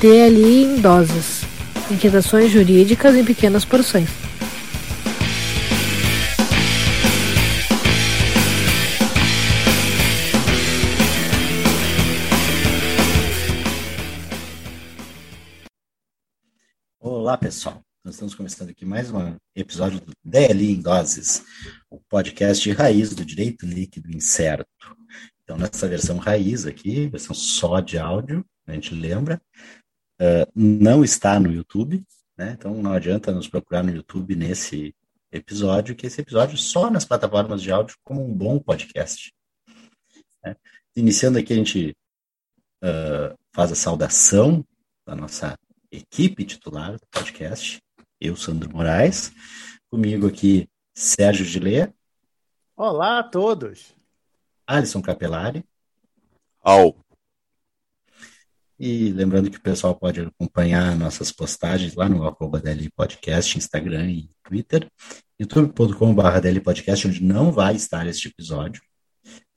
DLI em doses. Inquietações jurídicas em pequenas porções. Olá, pessoal. Nós estamos começando aqui mais um episódio do DLI em Doses, o podcast de raiz do direito líquido incerto. Então, nessa versão raiz aqui, versão só de áudio, a gente lembra, uh, não está no YouTube, né? Então, não adianta nos procurar no YouTube nesse episódio, que esse episódio só nas plataformas de áudio como um bom podcast. Né? Iniciando aqui, a gente uh, faz a saudação da nossa equipe titular do podcast. Eu, Sandro Moraes. Comigo aqui, Sérgio Gilê. Olá a todos. Alisson Capelari. Ao. E lembrando que o pessoal pode acompanhar nossas postagens lá no arroba DL Podcast, Instagram e Twitter, youtube.com.br Podcast, onde não vai estar este episódio.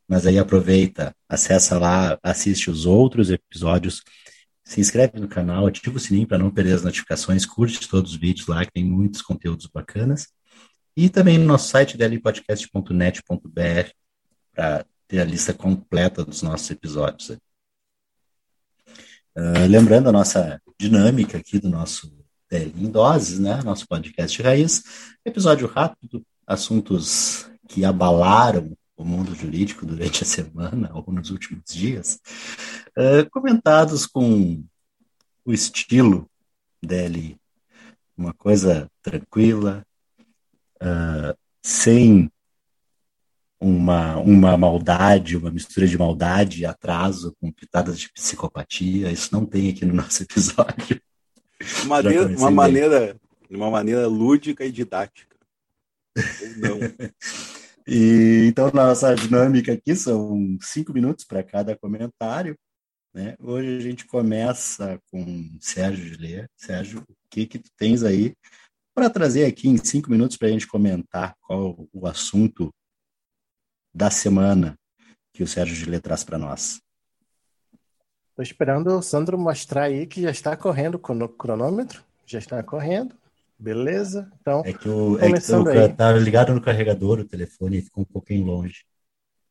Mas aí aproveita, acessa lá, assiste os outros episódios se inscreve no canal, ativa o sininho para não perder as notificações, curte todos os vídeos lá, que tem muitos conteúdos bacanas. E também no nosso site, dlpodcast.net.br, para ter a lista completa dos nossos episódios. Uh, lembrando a nossa dinâmica aqui do nosso DL em Doses, né? Nosso podcast Raiz. Episódio rápido, assuntos que abalaram o mundo jurídico durante a semana ou nos últimos dias, uh, comentados com o estilo dele, uma coisa tranquila, uh, sem uma, uma maldade, uma mistura de maldade e atraso com pitadas de psicopatia. Isso não tem aqui no nosso episódio. Maneira, uma maneira, uma maneira lúdica e didática. Ou não. E, então, nossa dinâmica aqui são cinco minutos para cada comentário. Né? Hoje a gente começa com Sérgio Gilê. Sérgio, o que, que tu tens aí para trazer aqui em cinco minutos para a gente comentar qual o assunto da semana que o Sérgio Gilê traz para nós? Estou esperando o Sandro mostrar aí que já está correndo com o cronômetro. Já está correndo. Beleza? Então, é que o, é que o, tá ligado no carregador o telefone e ficou um pouquinho longe.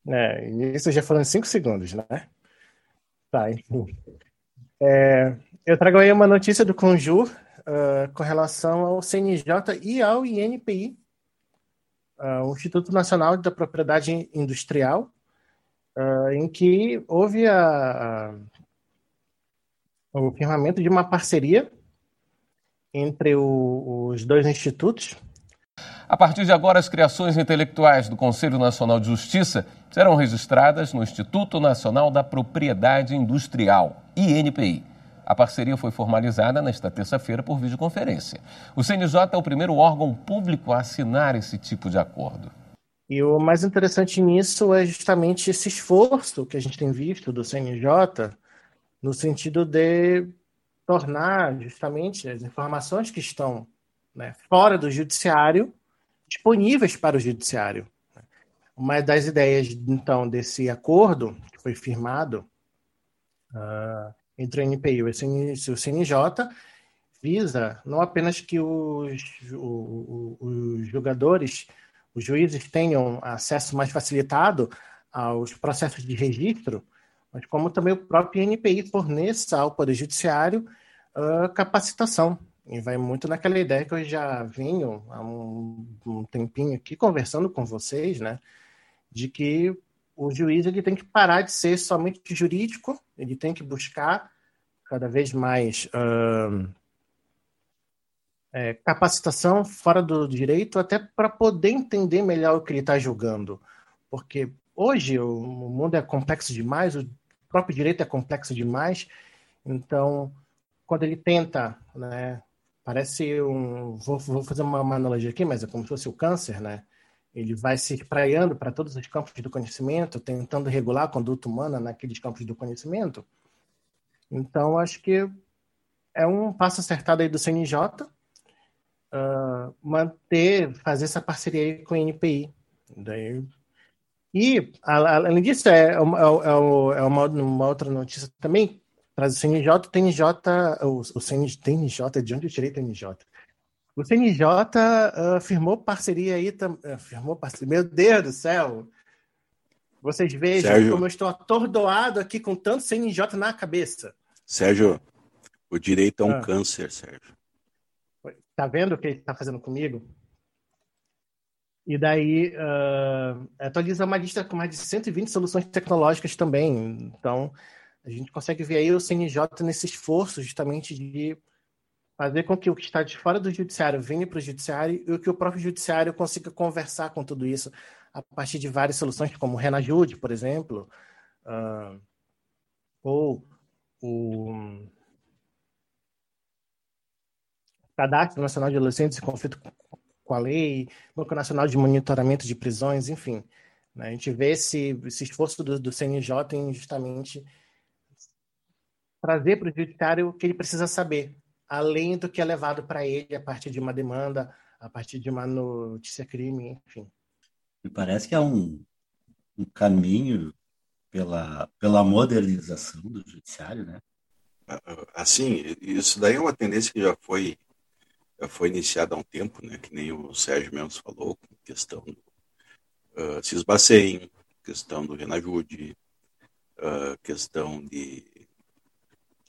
É, isso já foram cinco segundos, né? Tá, enfim. É, eu trago aí uma notícia do Conjur uh, com relação ao CNJ e ao INPI, uh, o Instituto Nacional da Propriedade Industrial, uh, em que houve a, a, o firmamento de uma parceria entre o, os dois institutos. A partir de agora, as criações intelectuais do Conselho Nacional de Justiça serão registradas no Instituto Nacional da Propriedade Industrial, INPI. A parceria foi formalizada nesta terça-feira por videoconferência. O CNJ é o primeiro órgão público a assinar esse tipo de acordo. E o mais interessante nisso é justamente esse esforço que a gente tem visto do CNJ no sentido de tornar justamente as informações que estão né, fora do judiciário disponíveis para o judiciário. Uma das ideias, então, desse acordo que foi firmado uh, entre o NPI e o CNJ visa não apenas que os, os, os jogadores, os juízes tenham acesso mais facilitado aos processos de registro, mas como também o próprio NPI forneça ao Poder Judiciário uh, capacitação. E vai muito naquela ideia que eu já venho há um, um, tempinho aqui conversando com vocês, né? De que o juiz ele tem que parar de ser somente jurídico, ele tem que buscar cada vez mais uh, é, capacitação fora do direito, até para poder entender melhor o que ele está julgando. Porque hoje o mundo é complexo demais, o próprio direito é complexo demais, então quando ele tenta, né, parece um, vou, vou fazer uma, uma, analogia aqui, mas é como se fosse o câncer, né? Ele vai se espraiando para todos os campos do conhecimento, tentando regular a conduta humana naqueles campos do conhecimento. Então, acho que é um passo acertado aí do CNJ uh, ah, manter, fazer essa parceria aí com o NPI. Daí, e, além disso, é, uma, é, é uma, uma outra notícia também traz o CNJ, o TNJ, o, o CNJ, TNJ, de onde eu tirei TNJ? O CNJ uh, firmou parceria aí, uh, firmou parceria, meu Deus do céu! Vocês vejam Sérgio, como eu estou atordoado aqui com tanto CNJ na cabeça. Sérgio, o direito é um ah. câncer, Sérgio. Tá vendo o que ele está fazendo comigo? E daí uh, atualiza uma lista com mais de 120 soluções tecnológicas também. Então, a gente consegue ver aí o CNJ nesse esforço justamente de fazer com que o que está de fora do judiciário venha para o judiciário e que o próprio judiciário consiga conversar com tudo isso a partir de várias soluções, como o Renajude, por exemplo, uh, ou o Cadastro Nacional de Adolescentes em Conflito com a Lei, Banco Nacional de Monitoramento de Prisões, enfim. Né? A gente vê esse, esse esforço do, do CNJ em justamente trazer para o judiciário o que ele precisa saber, além do que é levado para ele a partir de uma demanda, a partir de uma notícia crime, enfim. Me parece que é um, um caminho pela, pela modernização do judiciário, né? Assim, isso daí é uma tendência que já foi já foi iniciada há um tempo, né? Que nem o Sérgio Mendes falou, com questão do uh, Cisbacen, questão do Renajude, uh, questão de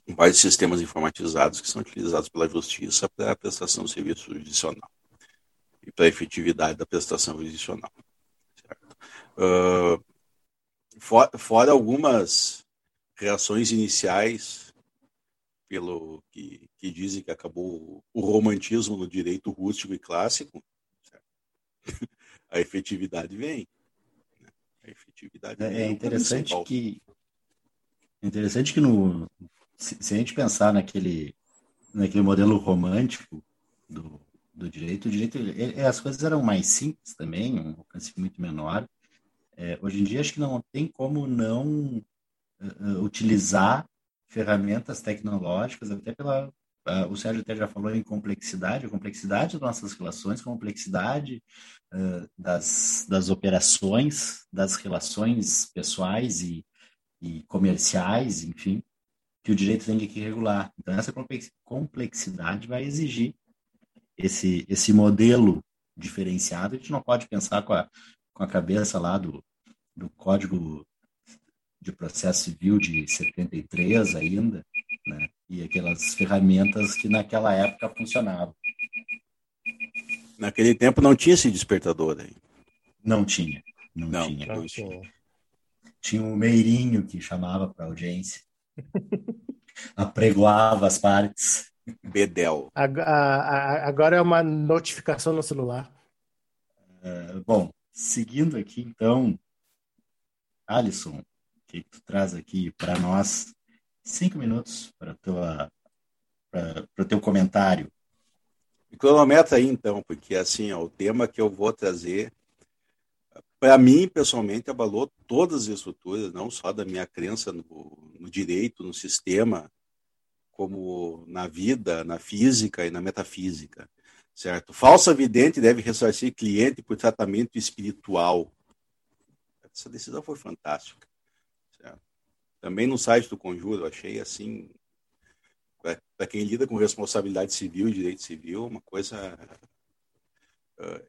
vários sistemas informatizados que são utilizados pela Justiça para a prestação de serviço jurisdicional e para a efetividade da prestação jurisdicional. Uh, for, fora algumas reações iniciais pelo que, que, dizem que acabou o romantismo no direito rústico e clássico, a efetividade vem. Né? A efetividade é, é interessante que interessante que no se, se, a gente pensar naquele, naquele modelo romântico do, do direito, o direito, ele, as coisas eram mais simples também, um alcance muito menor. É, hoje em dia, acho que não tem como não uh, utilizar ferramentas tecnológicas, até pela. Uh, o Sérgio até já falou em complexidade, a complexidade das nossas relações, complexidade uh, das, das operações, das relações pessoais e, e comerciais, enfim que o direito tem que regular. Então, essa complexidade vai exigir esse, esse modelo diferenciado. A gente não pode pensar com a, com a cabeça lá do, do Código de Processo Civil de 73 ainda, né? e aquelas ferramentas que naquela época funcionavam. Naquele tempo não tinha esse despertador aí. Não tinha. Não, não tinha. Não tinha. Tinha um meirinho que chamava para audiência. Apregoava as partes. Bedel. Agora é uma notificação no celular. Uh, bom, seguindo aqui então, Alisson, o que tu traz aqui para nós? Cinco minutos para para teu comentário. Cronometra aí então, porque assim, ó, o tema que eu vou trazer para mim, pessoalmente, abalou todas as estruturas, não só da minha crença no, no, direito, no sistema, como na vida, na física e na metafísica, certo? Falsa vidente deve ressarcir cliente por tratamento espiritual. Essa decisão foi fantástica. Certo? Também no site do Conjuro, achei assim, para quem lida com responsabilidade civil e direito civil, uma coisa.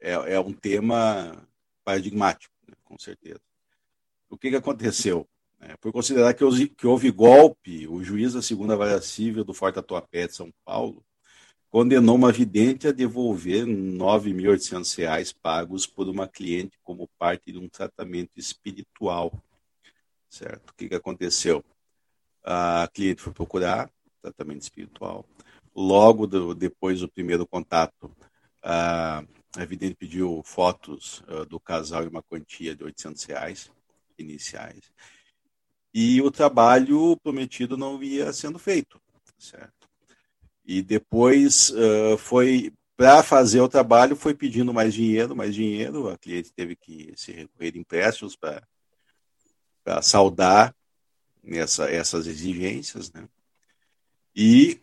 É, é um tema paradigmático, né, com certeza. O que, que aconteceu? É, por considerar que houve, que houve golpe, o juiz da segunda vara civil do Forte Atuapé de São Paulo condenou uma vidente a devolver R$ 9.800 pagos por uma cliente como parte de um tratamento espiritual. Certo? O que, que aconteceu? A cliente foi procurar tratamento espiritual. Logo do, depois do primeiro contato, a a Vidente pediu fotos uh, do casal e uma quantia de 800 reais iniciais. E o trabalho prometido não ia sendo feito, certo? E depois uh, foi para fazer o trabalho foi pedindo mais dinheiro, mais dinheiro. A cliente teve que se recorrer de empréstimos para saldar essa, essas exigências, né? E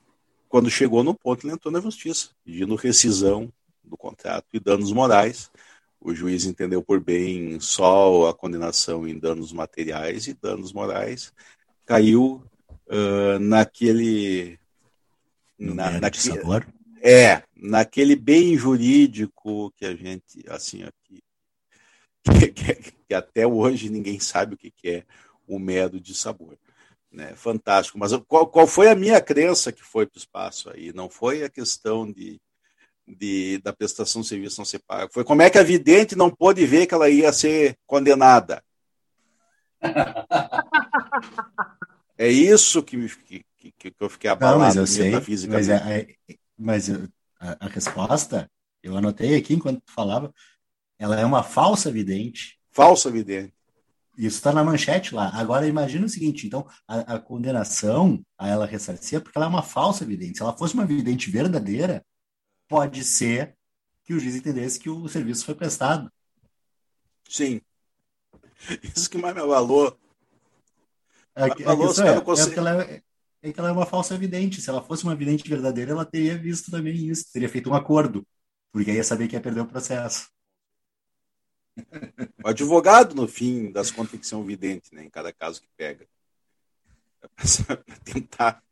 quando chegou no ponto, ele entrou na justiça, pedindo rescisão do contrato e danos morais. O juiz entendeu por bem só a condenação em danos materiais e danos morais caiu uh, naquele. Na, naquele, sabor? É, naquele bem jurídico que a gente, assim, aqui, que, que, que até hoje ninguém sabe o que, que é o medo de sabor. Né? Fantástico. Mas qual, qual foi a minha crença que foi para o espaço aí? Não foi a questão de, de, da prestação de serviço não ser paga. Foi como é que a vidente não pôde ver que ela ia ser condenada. é isso que, me, que eu fiquei abalado não, mas eu sei, mas, é, é, mas a, a, resposta, eu anotei aqui enquanto tu falava, ela é uma falsa vidente. Falsa vidente. Isso está na manchete lá. Agora imagina o seguinte: então, a, a, condenação a ela ressarcia porque ela é uma falsa vidente. Se ela fosse uma vidente verdadeira, pode ser que o juiz entendesse que o serviço foi prestado. Sim. Isso que mais me abalou. É, que, abalou é, é, é, que ela é, é que ela é uma falsa vidente. Se ela fosse uma vidente verdadeira, ela teria visto também isso, teria feito um acordo, porque aí ia saber que ia perder o processo. O advogado, no fim das contas, tem que ser um vidente, né, em cada caso que pega. Para tentar,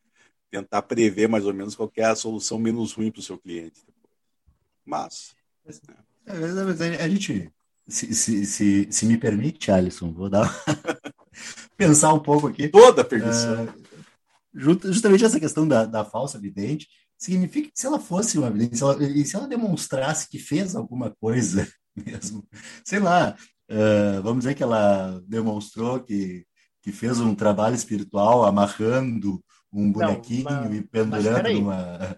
tentar prever mais ou menos qual é a solução menos ruim para o seu cliente. Mas. Né. É, a gente, se, se, se, se, me permite, Alisson, vou dar pensar um pouco aqui. Toda a permissão. Uh, justamente essa questão da, da falsa vidente significa que se ela fosse uma vidente, se ela, e se ela demonstrasse que fez alguma coisa mesmo, sei lá, uh, vamos dizer que ela demonstrou que, que fez um trabalho espiritual amarrando um bonequinho Não, mas, e pendurando peraí. numa.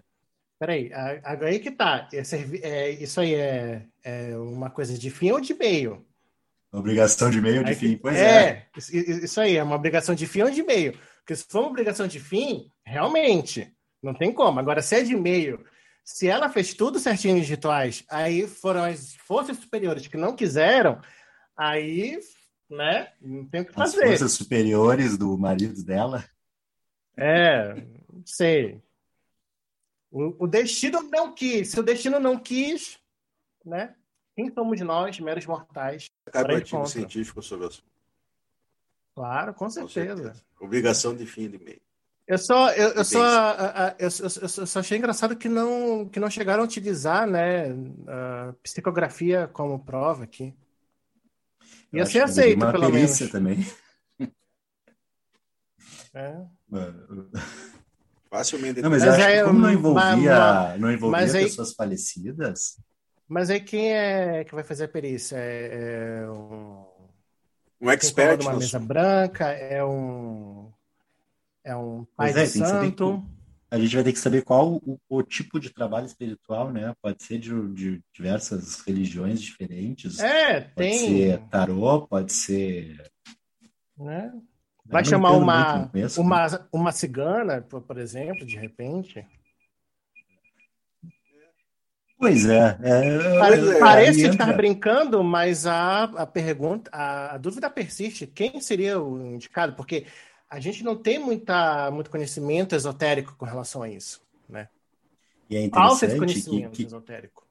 Peraí, agora aí que tá. É, isso aí é, é, uma coisa de fim ou de meio? Obrigação de meio ou de fim, pois é. É, isso aí, é uma obrigação de fim ou de meio. Porque se for uma obrigação de fim, realmente, não tem como. Agora, se é de meio, se ela fez tudo certinho nos rituais, aí foram as forças superiores que não quiseram, aí, né, não tem o que fazer. As forças superiores do marido dela? É, não sei. O, o destino não quis. Se o destino não quis, né? Quem somos nós, meros mortais? Cabe um artigo científico sobre o assunto. Claro, com certeza. com certeza. Obrigação de fim de meio. Eu só, eu, eu só, eu, eu, eu, só achei engraçado que não, que não chegaram a utilizar, né, a psicografia como prova aqui. Ia ser aceito, pelo menos. também. É. Facilmente. Não, mas, mas acho que como não envolvia, mas, não envolvia mas pessoas aí, falecidas. Mas aí quem é que vai fazer a perícia? É, é um um expert. Uma mesa branca, é um. É um pai é, santo. A gente vai ter que saber qual o, o, tipo de trabalho espiritual, né? Pode ser de, de diversas religiões diferentes. É, pode tem. Pode ser tarô, pode ser. Né? Vai chamar uma, uma, né? uma cigana, por, por exemplo, de repente. Pois é. é Pare, parece estar brincando, mas a, a pergunta, a, a, dúvida persiste. Quem seria o indicado? Porque a gente não tem muita, muito conhecimento esotérico com relação a isso, né? E é interessante que, que,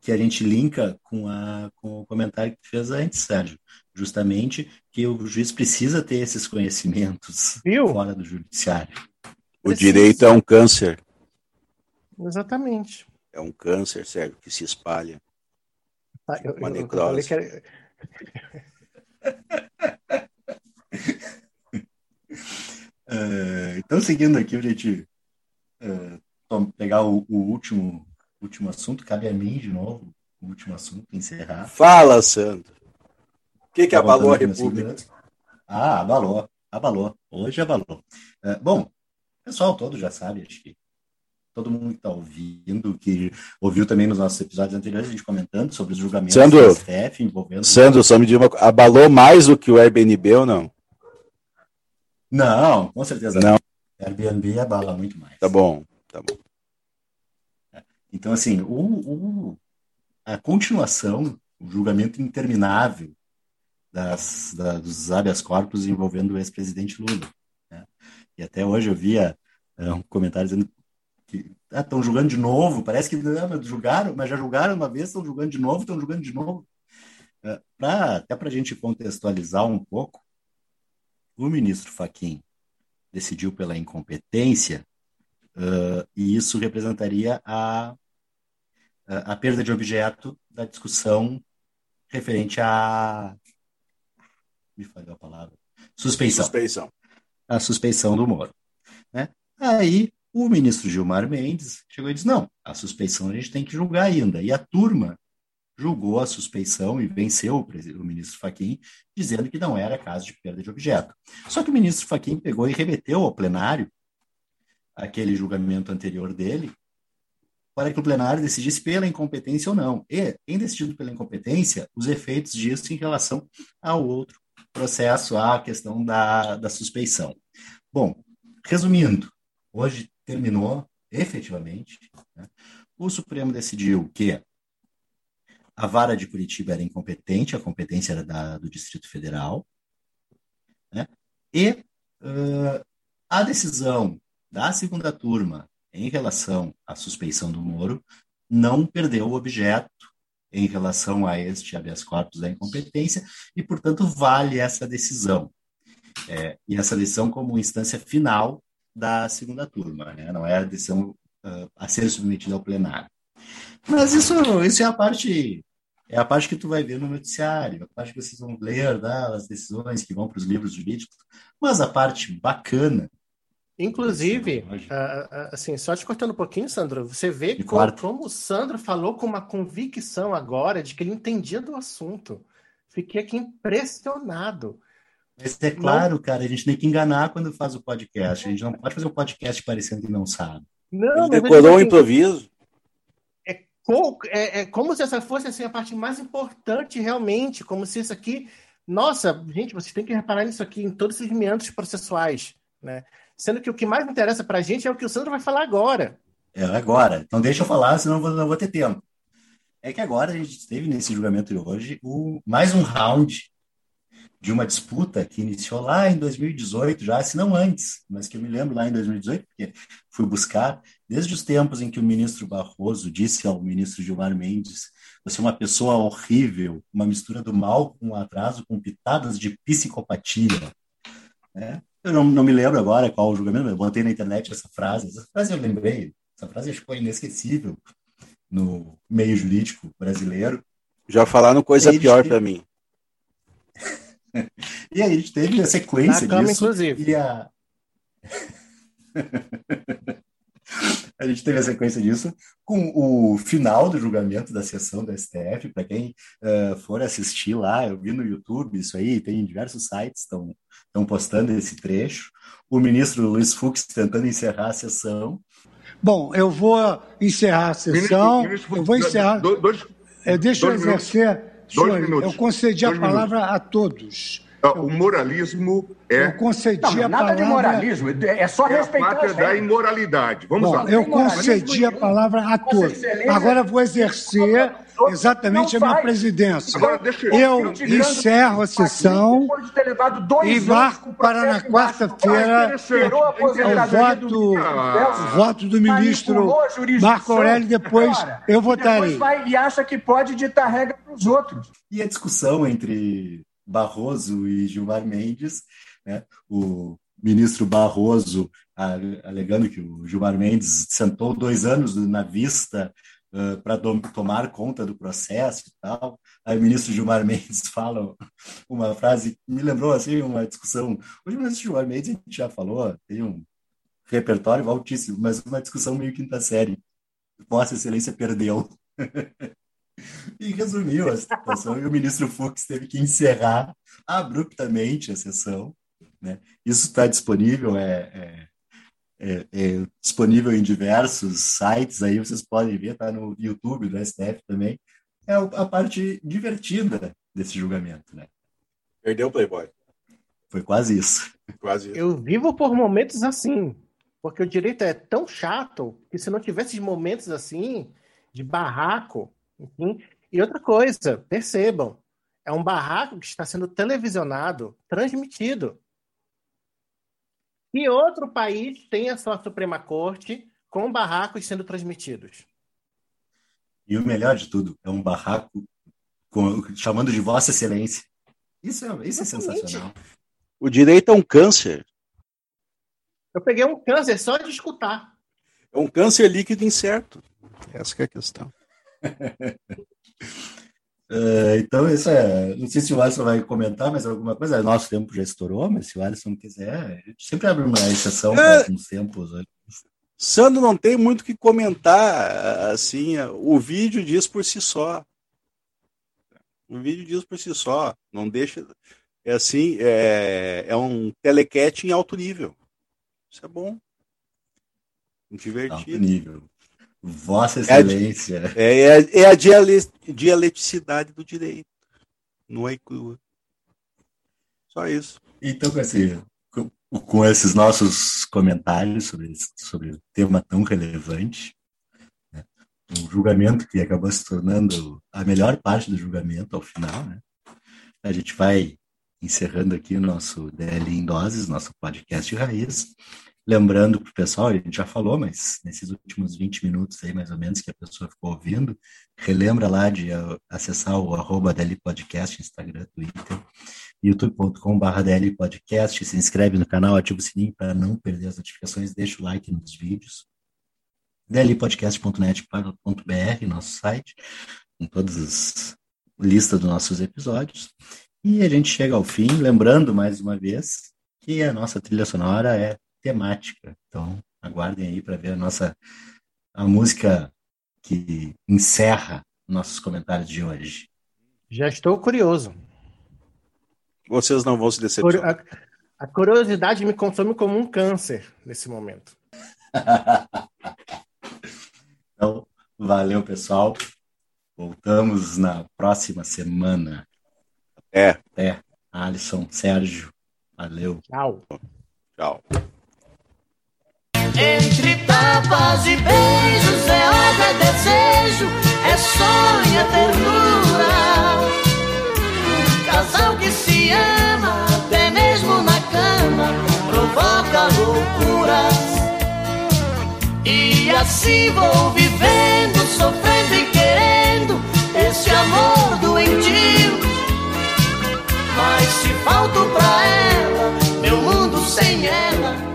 que, a gente linka com, a, com o comentário que fez antes, Sérgio. Justamente que o juiz precisa ter esses conhecimentos Viu? fora do judiciário. O precisa. direito é um câncer. Exatamente. É um câncer, Sérgio, que se espalha. Ah, eu, uma eu, necrose. Eu era... uh, então, seguindo aqui, a gente uh, pegar o, o, último, último assunto, cabe a mim de novo, o último assunto, encerrar. Fala, Sandro. O que, que tá abalou a República? Ah, abalou, abalou. Hoje abalou. Uh, bom, o pessoal todo já sabe, acho que todo mundo que está ouvindo, que ouviu também nos nossos episódios anteriores, a gente comentando sobre os julgamentos Sandro, do STF envolvendo. Sandro, só me diga uma abalou mais do que o Airbnb ou não? Não, com certeza não. Airbnb abala muito mais. Tá bom, tá bom. Então, assim, o, o a continuação, o julgamento interminável das, da, dos habeas corpus envolvendo o ex-presidente Lula. Né? E até hoje eu via é, um comentário dizendo estão ah, julgando de novo, parece que não, julgaram, mas já julgaram uma vez, estão julgando de novo, estão julgando de novo. É, pra, até para a gente contextualizar um pouco, o ministro Faquim decidiu pela incompetência, uh, e isso representaria a, a perda de objeto da discussão referente a. Me falhou a palavra. Suspeição. Suspeição. A suspeição do Moro. Né? Aí o ministro Gilmar Mendes chegou e disse: não, a suspeição a gente tem que julgar ainda. E a turma julgou a suspeição e venceu o, ministro Faquim, dizendo que não era caso de perda de objeto. Só que o ministro Faquim pegou e remeteu ao plenário aquele julgamento anterior dele para que o plenário decidisse pela incompetência ou não. E, em decidido pela incompetência, os efeitos disso em relação ao outro processo, à questão da, da suspeição. Bom, resumindo, hoje terminou efetivamente. Né? O Supremo decidiu que a vara de Curitiba era incompetente, a competência era da, do Distrito Federal, né? e uh, a decisão da segunda turma em relação à suspeição do Moro não perdeu o objeto em relação a este habeas corpus da incompetência e, portanto, vale essa decisão. É, e essa decisão como instância final da segunda turma, né? não é a decisão uh, a ser submetida ao plenário. Mas isso, isso é a parte é a parte que tu vai ver no noticiário, a parte que vocês vão ler, né, as decisões que vão para os livros jurídicos, mas a parte bacana Inclusive, assim, só te cortando um pouquinho, Sandro, você vê como, como, o Sandro falou com uma convicção agora de que ele entendia do assunto. Fiquei aqui impressionado. Mas é claro, não... cara, a gente tem que enganar quando faz o podcast. A gente não pode fazer o um podcast parecendo que não sabe. Não, decorou o um improviso. É, é, é, como se essa fosse assim, a parte mais importante realmente, como se isso aqui. Nossa, gente, vocês têm que reparar nisso aqui, em todos esses meandros processuais. Né? Sendo que o que mais interessa para a gente é o que o Sandro vai falar agora. É agora. Então deixa eu falar, senão eu não vou, não vou ter tempo. É que agora a gente teve nesse julgamento de hoje o, mais um round de uma disputa que iniciou lá em 2018, já, se não antes, mas que eu me lembro lá em 2018, porque fui buscar, desde os tempos em que o ministro Barroso disse ao ministro Gilmar Mendes: você é uma pessoa horrível, uma mistura do mal com atraso, com pitadas de psicopatia. Né? Eu não, não me lembro agora qual o julgamento, eu botei na internet essa frase. Essa frase eu lembrei. Essa frase ficou inesquecível no meio jurídico brasileiro. Já falaram coisa pior para mim. E aí a gente teve a sequência Na cama, disso. inclusive. E a... a gente teve a sequência disso com o final do julgamento da sessão da STF. Para quem uh, for assistir lá, eu vi no YouTube isso aí, tem diversos sites estão estão postando esse trecho. O ministro Luiz Fux tentando encerrar a sessão. Bom, eu vou encerrar a sessão. Ministro, ministro, eu vou encerrar. Dois, é, deixa eu exercer. Senhor, eu concedi a palavra minutos. a todos. Ah, o moralismo é. Eu concedi não, a nada palavra. de moralismo, é só é respeitar. A pátria da imoralidade. Vamos Bom, lá. Eu concedi a palavra a todos. Agora vou exercer exatamente a minha presidência. Agora, eu encerro a sessão e marco para na quarta-feira o voto, o voto do ministro Marco Aurélio. Depois eu votarei. e acha que pode ditar regra para os outros. E a discussão entre Barroso e Gilmar Mendes, né? o ministro Barroso alegando que o Gilmar Mendes sentou dois anos na vista uh, para tomar conta do processo e tal. Aí o ministro Gilmar Mendes fala uma frase que me lembrou assim uma discussão. O ministro Gilmar Mendes a gente já falou, tem um repertório altíssimo, mas uma discussão meio quinta série. Vossa Excelência perdeu. e resumiu a situação. e o ministro Fux teve que encerrar abruptamente a sessão. Né? Isso está disponível, é, é, é, é, disponível em diversos sites, aí vocês podem ver, está no YouTube do STF também. É a parte divertida desse julgamento. Né? Perdeu o Playboy. Foi quase isso. Quase isso. Eu vivo por momentos assim, porque o direito é tão chato que se não tivesse momentos assim, de barraco, enfim. E outra coisa, percebam, é um barraco que está sendo televisionado, transmitido. E outro país tem a sua Suprema Corte com barracos sendo transmitidos. E o melhor de tudo, é um barraco com, chamando de Vossa Excelência. Isso é, isso é sensacional. O direito é um câncer. Eu peguei um câncer só de escutar. É um câncer líquido incerto. Essa é a questão. Uh, então, isso é. Não sei se o Alisson vai comentar mais alguma coisa. Nosso tempo já estourou, mas se o Alisson quiser, a gente sempre abre uma exceção é, para tempos. Sandro não tem muito o que comentar. Assim, o vídeo diz por si só. O vídeo diz por si só. Não deixa. É assim, é, é um telecat em alto nível. Isso é bom. Divertido. Alto nível. Vossa Excelência. É, é, a, é a dialeticidade do direito. Não é crua. Só isso. Então, com, esse, com, com esses nossos comentários sobre, sobre o tema tão relevante, né, um julgamento que acabou se tornando a melhor parte do julgamento ao final, né, a gente vai encerrando aqui o nosso DL em Doses, nosso podcast raiz. Lembrando para o pessoal, a gente já falou, mas nesses últimos 20 minutos aí, mais ou menos, que a pessoa ficou ouvindo, relembra lá de acessar o arroba Podcast, Instagram, Twitter, youtube.com.br DL Podcast, se inscreve no canal, ativa o sininho para não perder as notificações, deixa o like nos vídeos. dlpodcast.net.br, nosso site, com todas as listas dos nossos episódios. E a gente chega ao fim, lembrando mais uma vez que a nossa trilha sonora é temática. Então, aguardem aí para ver a nossa a música que encerra nossos comentários de hoje. Já estou curioso. Vocês não vão se decepcionar. A, a curiosidade me consome como um câncer nesse momento. então, valeu, pessoal. Voltamos na próxima semana. É. É. Alisson, Sérgio, valeu. Tchau. Tchau. Entre tapas e beijos é obra é desejo, é sonho, é ternura. Casal que se ama, até mesmo na cama, provoca loucuras. E assim vou vivendo, sofrendo e querendo esse amor doentio. Mas se falto pra ela, meu mundo sem ela